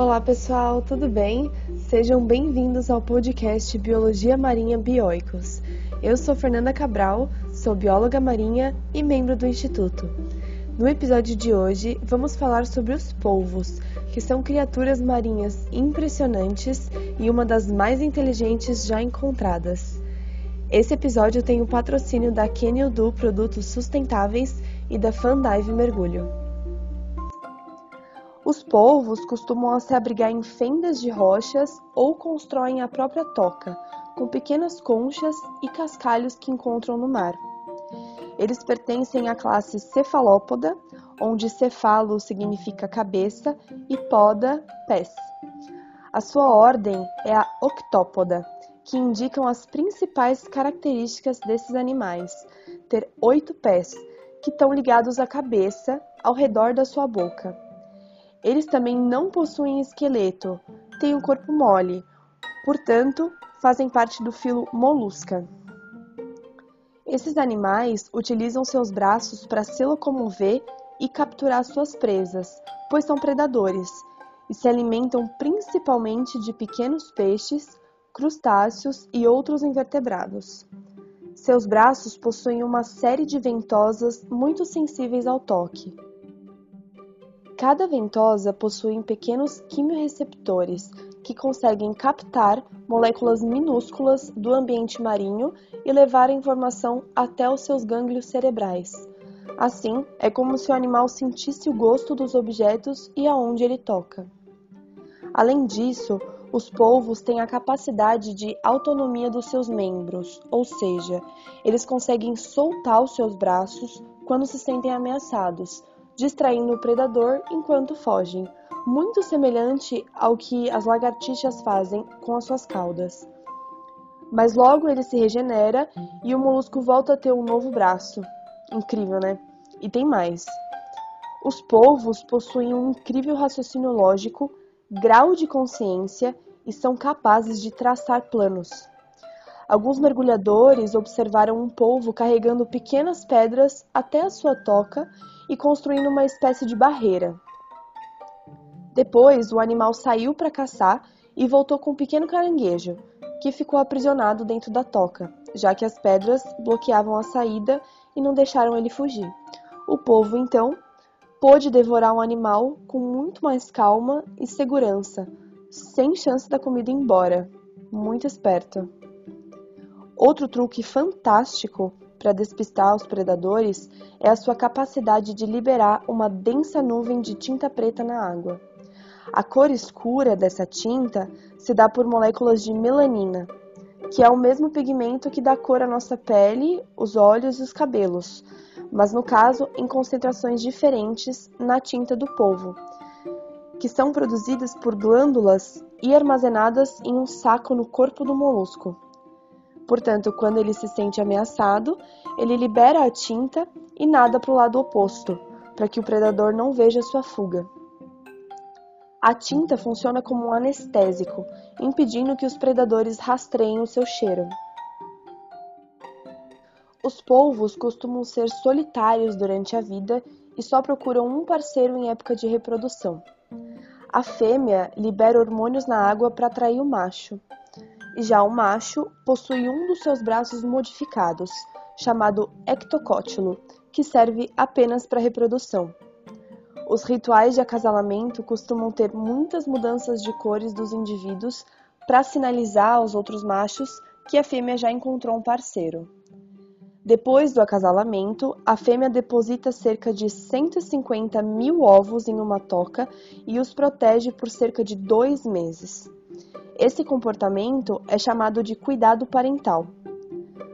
Olá pessoal, tudo bem? Sejam bem-vindos ao podcast Biologia Marinha Bioicos. Eu sou Fernanda Cabral, sou bióloga marinha e membro do Instituto. No episódio de hoje, vamos falar sobre os polvos, que são criaturas marinhas impressionantes e uma das mais inteligentes já encontradas. Esse episódio tem o patrocínio da Kenildu Produtos Sustentáveis e da Fandive Mergulho. Os polvos costumam se abrigar em fendas de rochas ou constroem a própria toca, com pequenas conchas e cascalhos que encontram no mar. Eles pertencem à classe Cefalópoda, onde cefalo significa cabeça e poda, pés. A sua ordem é a Octópoda, que indicam as principais características desses animais: ter oito pés, que estão ligados à cabeça ao redor da sua boca. Eles também não possuem esqueleto, têm o corpo mole, portanto, fazem parte do filo Molusca. Esses animais utilizam seus braços para se locomover e capturar suas presas, pois são predadores e se alimentam principalmente de pequenos peixes, crustáceos e outros invertebrados. Seus braços possuem uma série de ventosas muito sensíveis ao toque. Cada ventosa possui pequenos quimiorreceptores que conseguem captar moléculas minúsculas do ambiente marinho e levar a informação até os seus gânglios cerebrais. Assim, é como se o animal sentisse o gosto dos objetos e aonde ele toca. Além disso, os polvos têm a capacidade de autonomia dos seus membros, ou seja, eles conseguem soltar os seus braços quando se sentem ameaçados, distraindo o predador enquanto fogem, muito semelhante ao que as lagartixas fazem com as suas caudas. Mas logo ele se regenera e o molusco volta a ter um novo braço. Incrível, né? E tem mais. Os polvos possuem um incrível raciocínio lógico, grau de consciência e são capazes de traçar planos. Alguns mergulhadores observaram um polvo carregando pequenas pedras até a sua toca e construindo uma espécie de barreira. Depois, o animal saiu para caçar e voltou com um pequeno caranguejo, que ficou aprisionado dentro da toca, já que as pedras bloqueavam a saída e não deixaram ele fugir. O povo, então, pôde devorar o animal com muito mais calma e segurança, sem chance da comida ir embora. Muito esperto. Outro truque fantástico para despistar os predadores é a sua capacidade de liberar uma densa nuvem de tinta preta na água. A cor escura dessa tinta se dá por moléculas de melanina, que é o mesmo pigmento que dá cor à nossa pele, os olhos e os cabelos, mas no caso em concentrações diferentes na tinta do polvo, que são produzidas por glândulas e armazenadas em um saco no corpo do molusco. Portanto, quando ele se sente ameaçado, ele libera a tinta e nada para o lado oposto, para que o predador não veja sua fuga. A tinta funciona como um anestésico, impedindo que os predadores rastreiem o seu cheiro. Os polvos costumam ser solitários durante a vida e só procuram um parceiro em época de reprodução. A fêmea libera hormônios na água para atrair o macho, já o macho possui um dos seus braços modificados, chamado ectocótilo, que serve apenas para reprodução. Os rituais de acasalamento costumam ter muitas mudanças de cores dos indivíduos para sinalizar aos outros machos que a fêmea já encontrou um parceiro. Depois do acasalamento, a fêmea deposita cerca de 150 mil ovos em uma toca e os protege por cerca de dois meses. Esse comportamento é chamado de cuidado parental.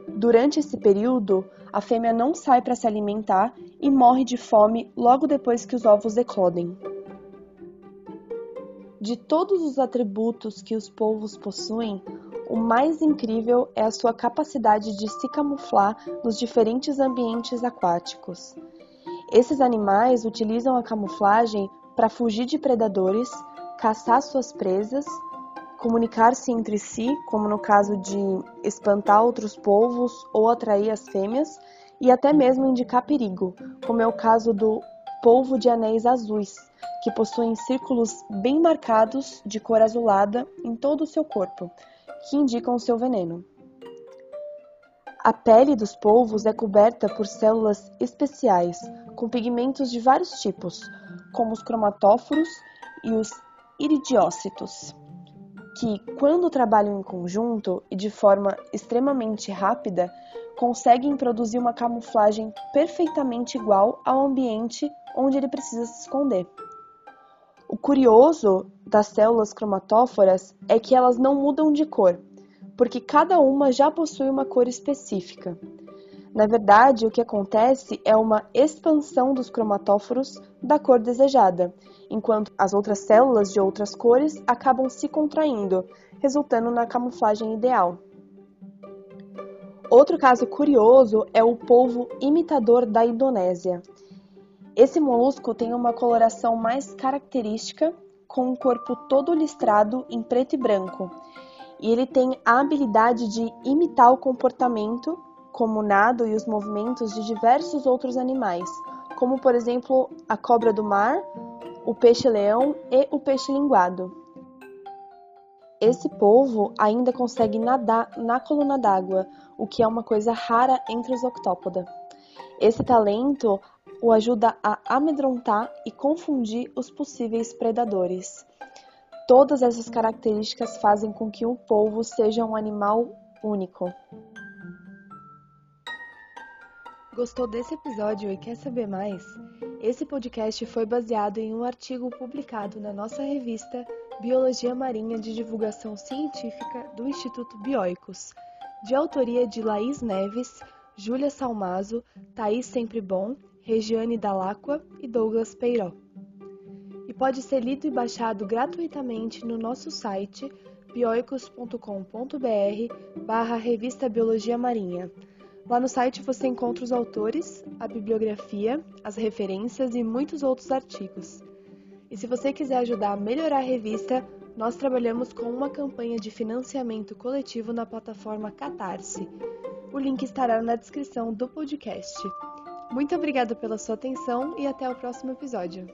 Durante esse período, a fêmea não sai para se alimentar e morre de fome logo depois que os ovos eclodem. De todos os atributos que os polvos possuem, o mais incrível é a sua capacidade de se camuflar nos diferentes ambientes aquáticos. Esses animais utilizam a camuflagem para fugir de predadores, caçar suas presas comunicar-se entre si, como no caso de espantar outros povos ou atrair as fêmeas, e até mesmo indicar perigo, como é o caso do polvo de anéis azuis, que possuem círculos bem marcados de cor azulada em todo o seu corpo, que indicam o seu veneno. A pele dos polvos é coberta por células especiais com pigmentos de vários tipos, como os cromatóforos e os iridiócitos, que, quando trabalham em conjunto e de forma extremamente rápida, conseguem produzir uma camuflagem perfeitamente igual ao ambiente onde ele precisa se esconder. O curioso das células cromatóforas é que elas não mudam de cor, porque cada uma já possui uma cor específica. Na verdade, o que acontece é uma expansão dos cromatóforos da cor desejada, enquanto as outras células de outras cores acabam se contraindo, resultando na camuflagem ideal. Outro caso curioso é o polvo imitador da Indonésia. Esse molusco tem uma coloração mais característica, com o corpo todo listrado em preto e branco, e ele tem a habilidade de imitar o comportamento, como o nado e os movimentos de diversos outros animais, como por exemplo a cobra do mar, o peixe-leão e o peixe-linguado. Esse polvo ainda consegue nadar na coluna d'água, o que é uma coisa rara entre os octópoda. Esse talento o ajuda a amedrontar e confundir os possíveis predadores. Todas essas características fazem com que o polvo seja um animal único. Gostou desse episódio e quer saber mais? Esse podcast foi baseado em um artigo publicado na nossa revista Biologia Marinha de Divulgação Científica do Instituto Bioicos, de autoria de Laís Neves, Júlia Salmazo, Thaís Sempre Bom, Regiane Dalacqua e Douglas Peiró pode ser lido e baixado gratuitamente no nosso site bioicos.com.br barra revista Biologia Marinha. Lá no site você encontra os autores, a bibliografia, as referências e muitos outros artigos. E se você quiser ajudar a melhorar a revista, nós trabalhamos com uma campanha de financiamento coletivo na plataforma Catarse. O link estará na descrição do podcast. Muito obrigada pela sua atenção e até o próximo episódio.